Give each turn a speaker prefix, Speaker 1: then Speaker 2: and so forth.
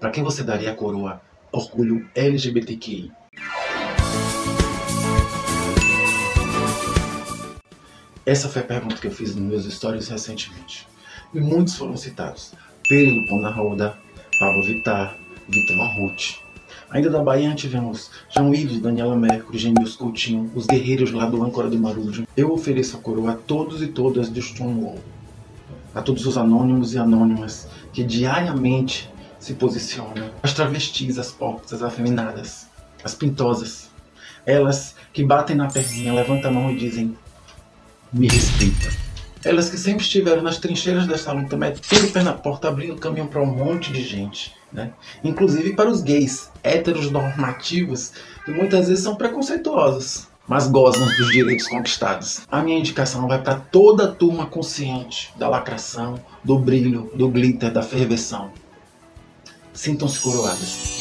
Speaker 1: Para quem você daria a coroa Orgulho LGBTQI? Essa foi a pergunta que eu fiz nos meus stories recentemente. E muitos foram citados. Pedro do Pão na Roda, Pablo Vittar, Vitor Marruti. Ainda da Bahia tivemos João Ives, Daniela Mercury, Gêmeos Coutinho, os guerreiros lá do Âncora do Marujo. Eu ofereço a coroa a todos e todas do Stonewall. A todos os anônimos e anônimas que diariamente se posicionam. As travestis, as porcas, as afeminadas, as pintosas. Elas que batem na perninha, levantam a mão e dizem me respeita. Elas que sempre estiveram nas trincheiras dessa luta, metendo o pé na porta, abrindo caminho para um monte de gente. Né? Inclusive para os gays héteros normativos, que muitas vezes são preconceituosos, mas gozam dos direitos conquistados. A minha indicação vai para toda a turma consciente da lacração, do brilho, do glitter, da ferveção. Sintam-se coroadas.